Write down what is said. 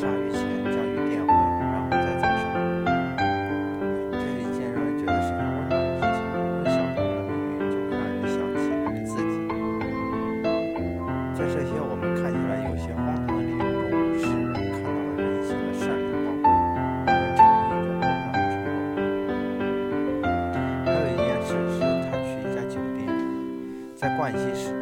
就是在杀鱼前将鱼电毁，然后再宰杀。这是一件让人觉得十分温暖的事情，因为小动物的命运就会让人想起人类自己。在这些我们看起来有些荒唐的理由中，诗人看到了人性的善良宝贵，让人产生一种温暖的触动。还有一件事是，他去一家酒店，在盥洗室，